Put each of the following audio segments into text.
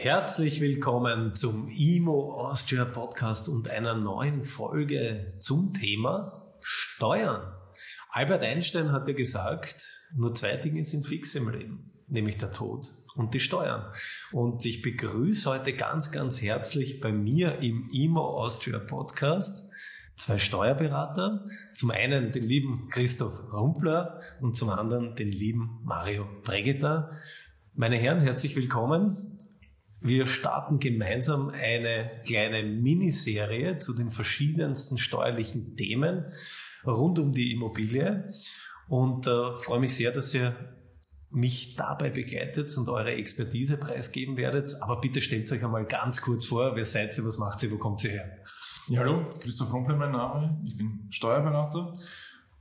Herzlich willkommen zum IMO Austria Podcast und einer neuen Folge zum Thema Steuern. Albert Einstein hat ja gesagt, nur zwei Dinge sind fix im Leben, nämlich der Tod und die Steuern. Und ich begrüße heute ganz, ganz herzlich bei mir im IMO Austria Podcast zwei Steuerberater. Zum einen den lieben Christoph Rumpler und zum anderen den lieben Mario Bregeta. Meine Herren, herzlich willkommen. Wir starten gemeinsam eine kleine Miniserie zu den verschiedensten steuerlichen Themen rund um die Immobilie und äh, freue mich sehr, dass ihr mich dabei begleitet und eure Expertise preisgeben werdet. Aber bitte stellt euch einmal ganz kurz vor, wer seid ihr, was macht ihr, wo kommt ihr her? Ja, hallo, Christoph Rumpel mein Name, ich bin Steuerberater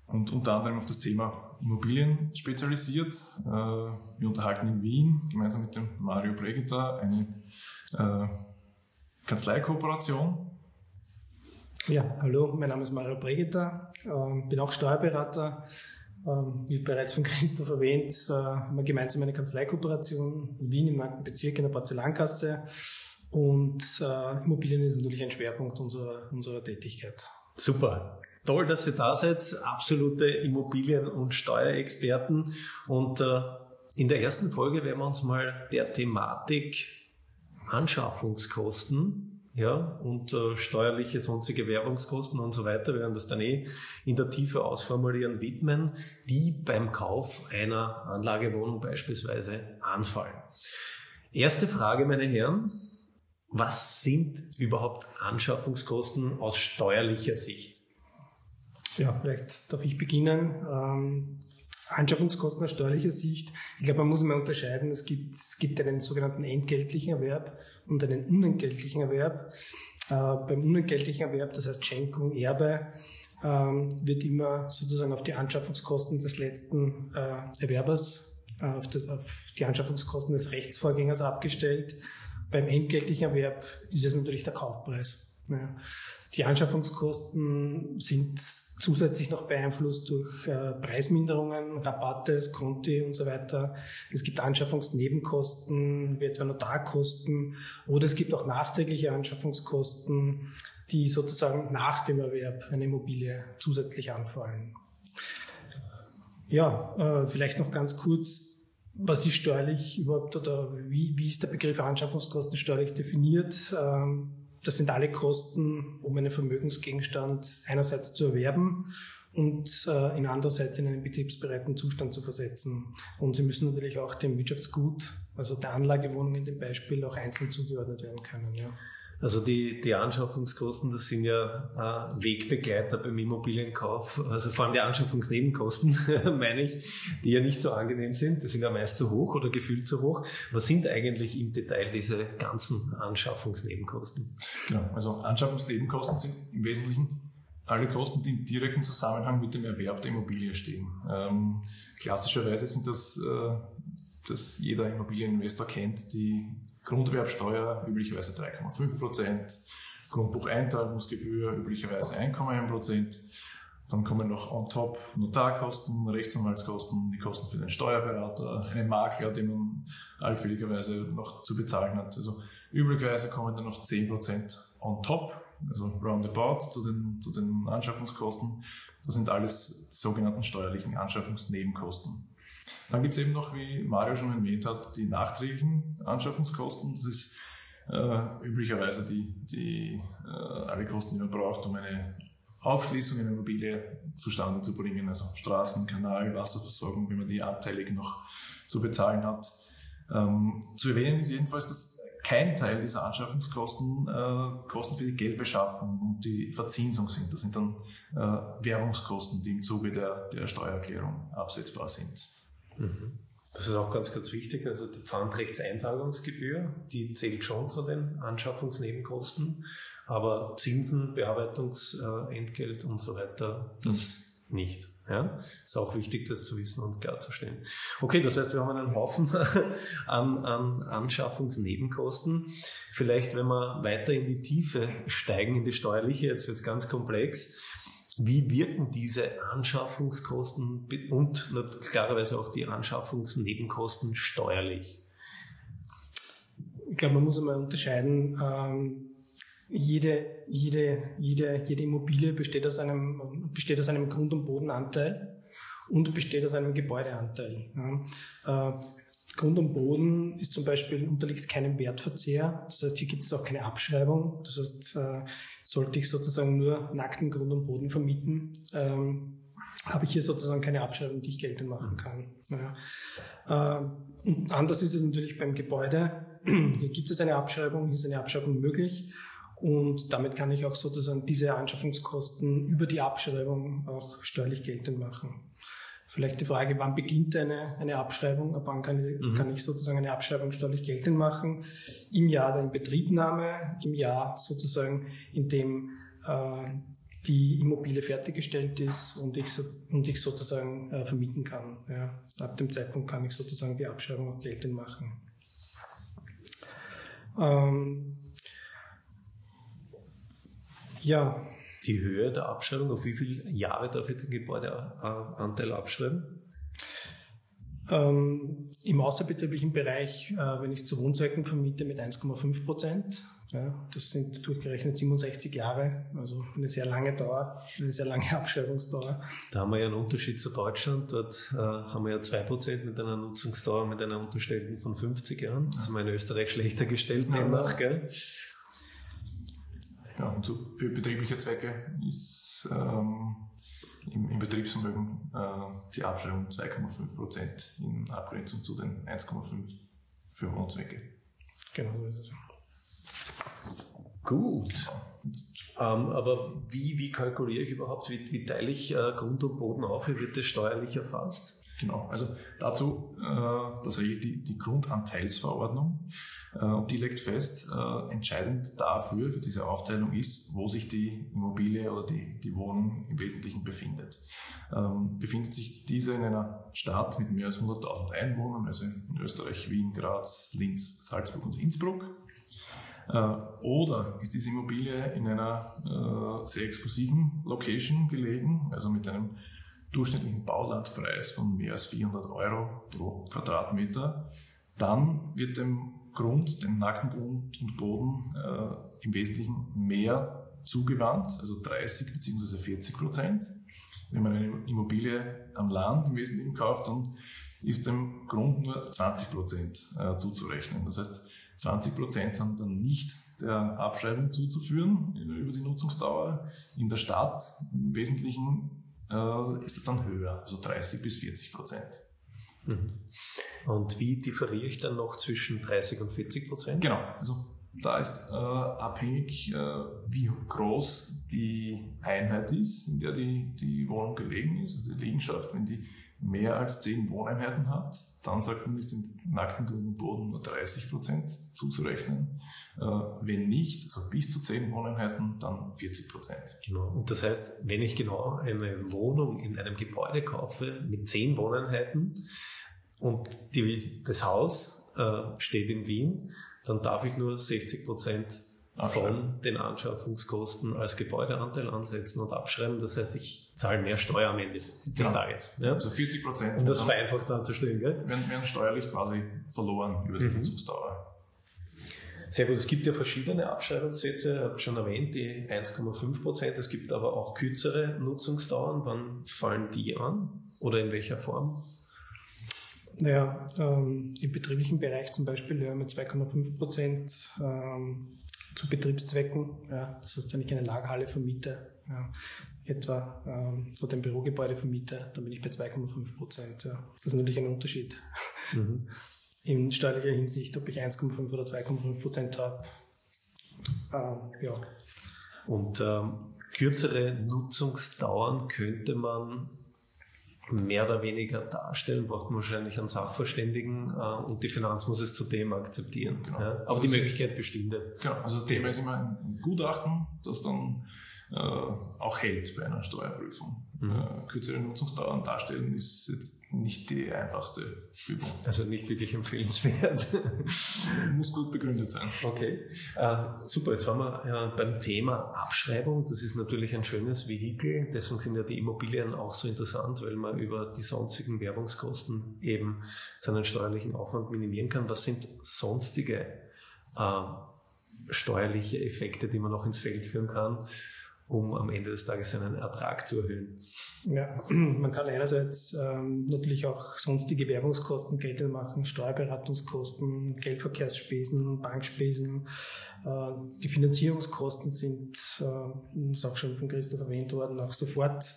und unter anderem auf das Thema Immobilien spezialisiert. Äh, wir unterhalten in Wien gemeinsam mit dem Mario Bregeta eine äh, Kanzleikooperation. Ja, hallo, mein Name ist Mario Bregeta, ähm, bin auch Steuerberater. Ähm, wie bereits von Christoph erwähnt, äh, haben wir gemeinsam eine Kanzleikooperation in Wien im 9. Bezirk in der Porzellankasse. Und Immobilien ist natürlich ein Schwerpunkt unserer, unserer Tätigkeit. Super. Toll, dass ihr da seid. Absolute Immobilien- und Steuerexperten. Und äh, in der ersten Folge werden wir uns mal der Thematik Anschaffungskosten ja, und äh, steuerliche sonstige Werbungskosten und so weiter, wir werden das dann eh in der Tiefe ausformulieren, widmen, die beim Kauf einer Anlagewohnung beispielsweise anfallen. Erste Frage, meine Herren. Was sind überhaupt Anschaffungskosten aus steuerlicher Sicht? Ja, vielleicht darf ich beginnen. Ähm, Anschaffungskosten aus steuerlicher Sicht. Ich glaube, man muss immer unterscheiden. Es gibt, es gibt einen sogenannten entgeltlichen Erwerb und einen unentgeltlichen Erwerb. Äh, beim unentgeltlichen Erwerb, das heißt Schenkung, Erbe, ähm, wird immer sozusagen auf die Anschaffungskosten des letzten äh, Erwerbers, äh, auf, das, auf die Anschaffungskosten des Rechtsvorgängers abgestellt. Beim entgeltlichen Erwerb ist es natürlich der Kaufpreis. Ja. Die Anschaffungskosten sind zusätzlich noch beeinflusst durch äh, Preisminderungen, Rabatte, Skonti und so weiter. Es gibt Anschaffungsnebenkosten, wie etwa Notarkosten oder es gibt auch nachträgliche Anschaffungskosten, die sozusagen nach dem Erwerb einer Immobilie zusätzlich anfallen. Ja, äh, vielleicht noch ganz kurz was ist steuerlich überhaupt oder wie, wie ist der Begriff Anschaffungskosten steuerlich definiert? Ähm, das sind alle Kosten, um einen Vermögensgegenstand einerseits zu erwerben und äh, in andererseits in einen betriebsbereiten Zustand zu versetzen. Und sie müssen natürlich auch dem Wirtschaftsgut, also der Anlagewohnung in dem Beispiel, auch einzeln zugeordnet werden können. Ja. Also die, die Anschaffungskosten, das sind ja äh, Wegbegleiter beim Immobilienkauf, also vor allem die Anschaffungsnebenkosten, meine ich, die ja nicht so angenehm sind, die sind ja meist zu hoch oder gefühlt zu hoch. Was sind eigentlich im Detail diese ganzen Anschaffungsnebenkosten? Genau, also Anschaffungsnebenkosten sind im Wesentlichen alle Kosten, die im direkten Zusammenhang mit dem Erwerb der Immobilie stehen. Ähm, klassischerweise sind das, äh, dass jeder Immobilieninvestor kennt, die Grunderwerbsteuer üblicherweise 3,5 Prozent, Grundbucheintragungsgebühr üblicherweise 1,1 Prozent. Dann kommen noch on top Notarkosten, Rechtsanwaltskosten, die Kosten für den Steuerberater, einen Makler, den man allfälligerweise noch zu bezahlen hat. Also üblicherweise kommen dann noch 10 Prozent on top, also roundabout zu den, zu den Anschaffungskosten. Das sind alles sogenannten steuerlichen Anschaffungsnebenkosten. Dann gibt's eben noch, wie Mario schon erwähnt hat, die nachträglichen Anschaffungskosten. Das ist äh, üblicherweise die, die äh, alle Kosten, die man braucht, um eine Aufschließung in einer Immobilie zustande zu bringen, also Straßen, Kanal, Wasserversorgung, wenn man die anteilig noch zu bezahlen hat. Ähm, zu erwähnen ist jedenfalls, dass kein Teil dieser Anschaffungskosten äh, Kosten für die Geldbeschaffung und die Verzinsung sind. Das sind dann äh, Währungskosten, die im Zuge der, der Steuererklärung absetzbar sind. Mhm. Das ist auch ganz, ganz wichtig. Also die Pfandrechtseintragungsgebühr, die zählt schon zu den Anschaffungsnebenkosten, aber Zinsen, Bearbeitungsentgelt und so weiter, das nicht. Ja, ist auch wichtig, das zu wissen und klarzustellen. Okay, das heißt, wir haben einen Haufen an, an Anschaffungsnebenkosten. Vielleicht, wenn wir weiter in die Tiefe steigen, in die steuerliche, jetzt wird es ganz komplex. Wie wirken diese Anschaffungskosten und klarerweise auch die Anschaffungsnebenkosten steuerlich? Ich glaube, man muss einmal unterscheiden, ähm, jede, jede, jede, jede Immobilie besteht aus einem, besteht aus einem Grund- und Bodenanteil und besteht aus einem Gebäudeanteil. Ja. Äh, Grund und Boden ist zum Beispiel unterliegt keinem Wertverzehr. Das heißt, hier gibt es auch keine Abschreibung. Das heißt, äh, sollte ich sozusagen nur nackten Grund und Boden vermieten, ähm, habe ich hier sozusagen keine Abschreibung, die ich geltend machen kann. Ja. Äh, und anders ist es natürlich beim Gebäude. Hier gibt es eine Abschreibung, hier ist eine Abschreibung möglich. Und damit kann ich auch sozusagen diese Anschaffungskosten über die Abschreibung auch steuerlich geltend machen. Vielleicht die Frage, wann beginnt eine, eine Abschreibung, ab wann kann ich, mhm. kann ich sozusagen eine Abschreibung steuerlich geltend machen? Im Jahr der Inbetriebnahme, im Jahr sozusagen, in dem äh, die Immobilie fertiggestellt ist und ich, und ich sozusagen äh, vermieten kann. Ja. Ab dem Zeitpunkt kann ich sozusagen die Abschreibung auch geltend machen. Ähm, ja. Die Höhe der Abschreibung, auf wie viele Jahre darf ich den Gebäudeanteil abschreiben? Ähm, Im außerbetrieblichen Bereich, äh, wenn ich zu Wohnzwecken vermiete, mit 1,5 Prozent. Ja, das sind durchgerechnet 67 Jahre, also eine sehr lange Dauer, eine sehr lange Abschreibungsdauer. Da haben wir ja einen Unterschied zu Deutschland. Dort äh, haben wir ja 2% mit einer Nutzungsdauer mit einer unterstellten von 50 Jahren. Das ist in Österreich schlechter gestellt demnach. Gell? Ja, und so für betriebliche Zwecke ist ähm, im, im, Betriebsvermögen äh, die Abschreibung 2,5 Prozent in Abgrenzung zu den 1,5 für Wohnzwecke. Genau so ist es. Gut. Ähm, aber wie, wie kalkuliere ich überhaupt, wie, wie teile ich äh, Grund und Boden auf, wie wird das steuerlich erfasst? Genau, also dazu, äh, das regelt die, die Grundanteilsverordnung äh, und die legt fest, äh, entscheidend dafür, für diese Aufteilung ist, wo sich die Immobilie oder die, die Wohnung im Wesentlichen befindet. Ähm, befindet sich diese in einer Stadt mit mehr als 100.000 Einwohnern, also in Österreich, Wien, Graz, Linz, Salzburg und Innsbruck, äh, oder ist diese Immobilie in einer äh, sehr exklusiven Location gelegen, also mit einem durchschnittlichen Baulandpreis von mehr als 400 Euro pro Quadratmeter, dann wird dem Grund, dem nackten und Boden äh, im Wesentlichen mehr zugewandt, also 30 bzw. 40 Prozent. Wenn man eine Immobilie am Land im Wesentlichen kauft, dann ist dem Grund nur 20 Prozent äh, zuzurechnen. Das heißt, 20 Prozent sind dann nicht der Abschreibung zuzuführen über die Nutzungsdauer. In der Stadt im Wesentlichen äh, ist es dann höher, also 30 bis 40 Prozent. Mhm. Und wie differiere ich dann noch zwischen 30 und 40 Prozent? Genau, also da ist äh, abhängig, äh, wie groß die Einheit ist, in der die, die Wohnung gelegen ist, also die Liegenschaft. Wenn die mehr als 10 Wohneinheiten hat, dann sagt man, ist dem nackten grünen Boden nur 30 Prozent zuzurechnen. Äh, wenn nicht, also bis zu 10 Wohneinheiten, dann 40 Prozent. Genau. Und das heißt, wenn ich genau eine Wohnung in einem Gebäude kaufe mit 10 Wohneinheiten und die, das Haus äh, steht in Wien, dann darf ich nur 60 Prozent von den Anschaffungskosten als Gebäudeanteil ansetzen und abschreiben. Das heißt, ich zahle mehr Steuer am Ende des ja. Tages. Ja? Also 40 Prozent. Um das vereinfacht darzustellen, gell? Werden, werden steuerlich quasi verloren über die mhm. Nutzungsdauer. Sehr gut. Es gibt ja verschiedene Abschreibungssätze, ich habe schon erwähnt, die 1,5 Prozent. Es gibt aber auch kürzere Nutzungsdauern. Wann fallen die an? Oder in welcher Form? Naja, ähm, im betrieblichen Bereich zum Beispiel ja, mit 2,5 Prozent ähm, zu Betriebszwecken. Ja, das heißt, wenn ich eine Lagerhalle vermiete, ja, etwa ähm, oder ein Bürogebäude vermiete, dann bin ich bei 2,5 Prozent. Ja. Das ist natürlich ein Unterschied mhm. in steuerlicher Hinsicht, ob ich 1,5 oder 2,5 Prozent habe. Ähm, ja. Und ähm, kürzere Nutzungsdauern könnte man mehr oder weniger darstellen, braucht man wahrscheinlich einen Sachverständigen äh, und die Finanz muss es zudem akzeptieren. Genau. Ja? Aber also die Möglichkeit bestünde. Genau, also das Thema ist immer ein Gutachten, das dann auch hält bei einer Steuerprüfung. Mhm. Äh, kürzere Nutzungsdauern darstellen ist jetzt nicht die einfachste Übung. Also nicht wirklich empfehlenswert. Muss gut begründet sein. Okay, äh, super. Jetzt waren wir äh, beim Thema Abschreibung. Das ist natürlich ein schönes Vehikel. Deswegen sind ja die Immobilien auch so interessant, weil man über die sonstigen Werbungskosten eben seinen steuerlichen Aufwand minimieren kann. Was sind sonstige äh, steuerliche Effekte, die man noch ins Feld führen kann? Um am Ende des Tages seinen Ertrag zu erhöhen. Ja, man kann einerseits ähm, natürlich auch sonstige Werbungskosten geltend machen, Steuerberatungskosten, Geldverkehrsspesen, Bankspesen. Äh, die Finanzierungskosten sind, äh, ist auch schon von Christoph erwähnt worden, auch sofort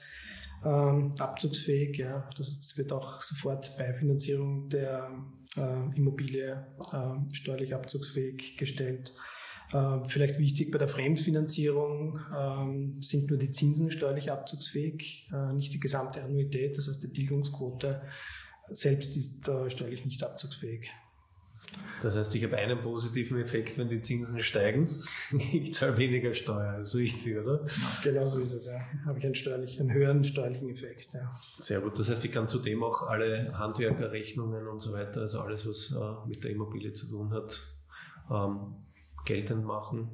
ähm, abzugsfähig. Ja. Das es wird auch sofort bei Finanzierung der äh, Immobilie äh, steuerlich abzugsfähig gestellt. Äh, vielleicht wichtig bei der Fremdfinanzierung ähm, sind nur die Zinsen steuerlich abzugsfähig, äh, nicht die gesamte Annuität. Das heißt, die Tilgungsquote selbst ist äh, steuerlich nicht abzugsfähig. Das heißt, ich habe einen positiven Effekt, wenn die Zinsen steigen. ich zahle weniger Steuer. Das ist richtig, oder? Genau so ist es, ja. Habe ich einen, steuerlichen, einen höheren steuerlichen Effekt, ja. Sehr gut. Das heißt, ich kann zudem auch alle Handwerkerrechnungen und so weiter, also alles, was äh, mit der Immobilie zu tun hat, ähm, geltend machen.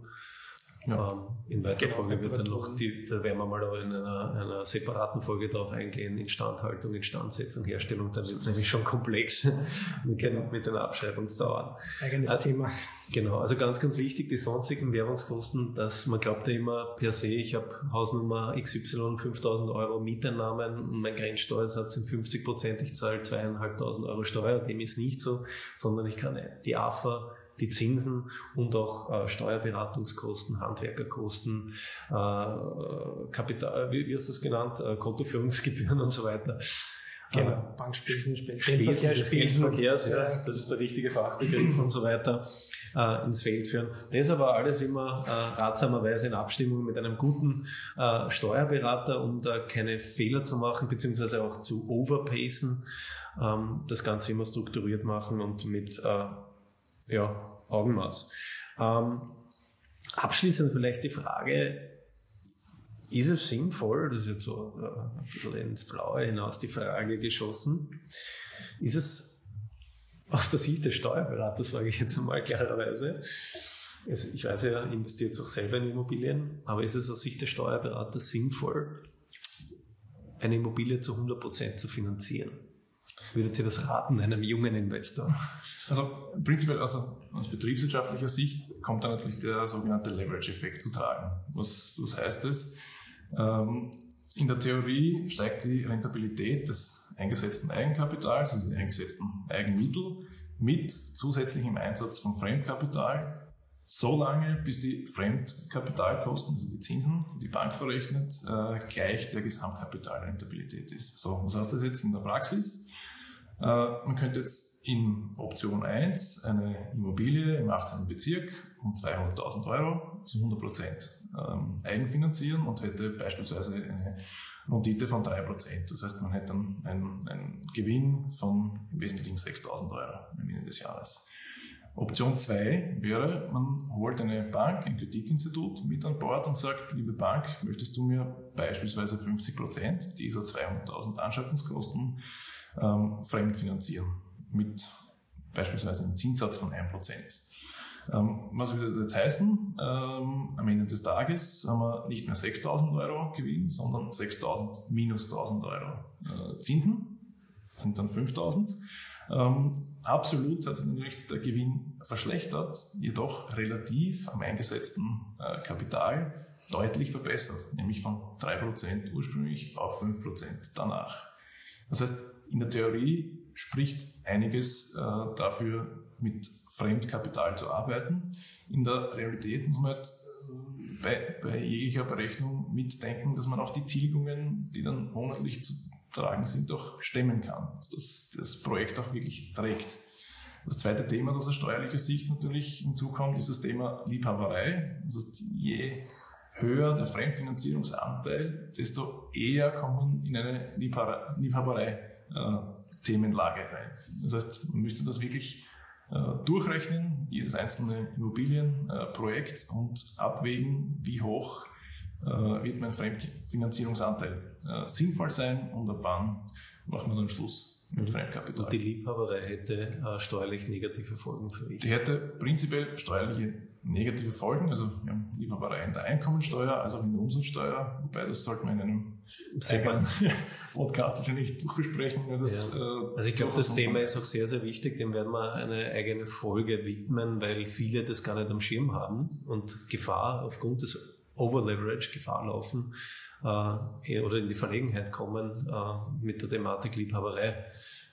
Ja. Ähm, in weiterer genau, Folge wird dann noch, die, da werden wir mal aber in einer, einer separaten Folge darauf eingehen, Instandhaltung, Instandsetzung, Herstellung, dann wird es nämlich schon komplex mit, den, mit den Abschreibungsdauern. Eigenes also, Thema. Genau, also ganz, ganz wichtig, die sonstigen Währungskosten, dass man glaubt ja immer per se, ich habe Hausnummer XY 5000 Euro Mieteinnahmen und mein Grenzsteuersatz sind 50 Prozent, ich zahle zweieinhalbtausend Euro Steuer, dem ist nicht so, sondern ich kann die AFA die Zinsen und auch äh, Steuerberatungskosten, Handwerkerkosten, äh, Kapital, wie, wie hast du das genannt, äh, Kontoführungsgebühren und so weiter. Genau, äh, Bankspesen, Spesen des Geldverkehrs, ja, das ist der richtige Fachbegriff und so weiter, äh, ins Feld führen. Das aber alles immer äh, ratsamerweise in Abstimmung mit einem guten äh, Steuerberater, um da keine Fehler zu machen, beziehungsweise auch zu overpacen, ähm, das Ganze immer strukturiert machen und mit äh, ja, Augenmaß. Ähm, abschließend vielleicht die Frage, ist es sinnvoll, das ist jetzt so äh, ein bisschen ins Blaue hinaus die Frage geschossen, ist es aus der Sicht des Steuerberaters, sage ich jetzt einmal klarerweise, also ich weiß, er investiert auch selber in Immobilien, aber ist es aus Sicht des Steuerberaters sinnvoll, eine Immobilie zu 100% zu finanzieren? Würdet ihr das raten einem jungen Investor? Also prinzipiell also aus betriebswirtschaftlicher Sicht kommt da natürlich der sogenannte Leverage-Effekt zu tragen. Was, was heißt das? Ähm, in der Theorie steigt die Rentabilität des eingesetzten Eigenkapitals, also der eingesetzten Eigenmittel, mit zusätzlichem Einsatz von Fremdkapital so lange, bis die Fremdkapitalkosten, also die Zinsen, die die Bank verrechnet, äh, gleich der Gesamtkapitalrentabilität ist. So, was heißt das jetzt in der Praxis? Äh, man könnte jetzt in Option 1 eine Immobilie im 18. Bezirk um 200.000 Euro zu 100 Prozent ähm, eigenfinanzieren und hätte beispielsweise eine Rendite von 3%. Das heißt, man hätte dann einen, einen Gewinn von im Wesentlichen 6.000 Euro am Ende des Jahres. Option 2 wäre, man holt eine Bank, ein Kreditinstitut mit an Bord und sagt, liebe Bank, möchtest du mir beispielsweise 50% dieser 200.000 Anschaffungskosten ähm, fremdfinanzieren mit beispielsweise einem Zinssatz von 1%. Ähm, was würde das jetzt heißen? Ähm, am Ende des Tages haben wir nicht mehr 6.000 Euro Gewinn, sondern 6.000 minus 1.000 Euro äh, Zinsen, sind dann 5.000. Ähm, absolut hat sich natürlich der Gewinn verschlechtert, jedoch relativ am eingesetzten äh, Kapital deutlich verbessert, nämlich von 3% ursprünglich auf 5% danach. Das heißt, in der Theorie spricht einiges äh, dafür, mit Fremdkapital zu arbeiten. In der Realität muss man halt äh, bei, bei jeglicher Berechnung mitdenken, dass man auch die Tilgungen, die dann monatlich zu tragen sind, auch stemmen kann, dass das, das Projekt auch wirklich trägt. Das zweite Thema, das aus steuerlicher Sicht natürlich hinzukommt, ist das Thema Liebhaberei. Das heißt, je höher der Fremdfinanzierungsanteil, desto eher kommen in eine Liebhaberei-Themenlage äh, rein. Das heißt, man müsste das wirklich äh, durchrechnen, jedes einzelne Immobilienprojekt und abwägen, wie hoch äh, wird mein Fremdfinanzierungsanteil äh, sinnvoll sein und ab wann macht man dann Schluss mit mhm. Fremdkapital. Und die Liebhaberei hätte steuerlich negative Folgen für mich? Die hätte prinzipiell steuerliche negative Folgen. Also wir haben Liebhaberei in der Einkommensteuer, als auch in der Umsatzsteuer, wobei das sollten wir in einem eigenen Podcast wahrscheinlich durchbesprechen. Das, ja. äh, also ich glaube, das Thema ist auch sehr, sehr wichtig. Dem werden wir eine eigene Folge widmen, weil viele das gar nicht am Schirm haben und Gefahr aufgrund des Overleverage Gefahr laufen äh, oder in die Verlegenheit kommen, äh, mit der Thematik Liebhaberei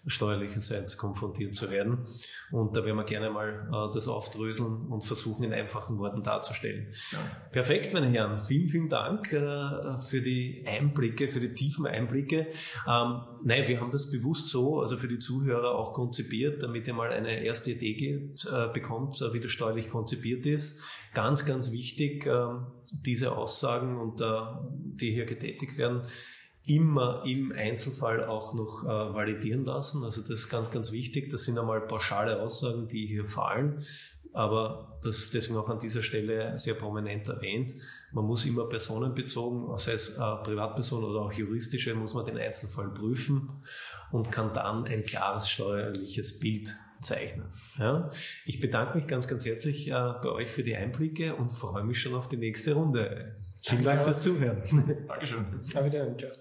steuerlicherseits konfrontiert zu werden. Und da werden wir gerne mal äh, das aufdröseln und versuchen, in einfachen Worten darzustellen. Ja. Perfekt, meine Herren. Vielen, vielen Dank äh, für die Einblicke, für die tiefen Einblicke. Ähm, nein, wir haben das bewusst so, also für die Zuhörer auch konzipiert, damit ihr mal eine erste Idee geht, äh, bekommt, äh, wie das steuerlich konzipiert ist. Ganz, ganz wichtig, ähm, diese Aussagen und äh, die hier getätigt werden, immer im Einzelfall auch noch äh, validieren lassen. Also das ist ganz, ganz wichtig. Das sind einmal pauschale Aussagen, die hier fallen. Aber das deswegen auch an dieser Stelle sehr prominent erwähnt. Man muss immer personenbezogen, sei es äh, Privatperson oder auch juristische, muss man den Einzelfall prüfen und kann dann ein klares steuerliches Bild zeichnen. Ja? Ich bedanke mich ganz, ganz herzlich äh, bei euch für die Einblicke und freue mich schon auf die nächste Runde. Vielen Dank fürs Zuhören. Dankeschön. Auf Wiedersehen. Ciao.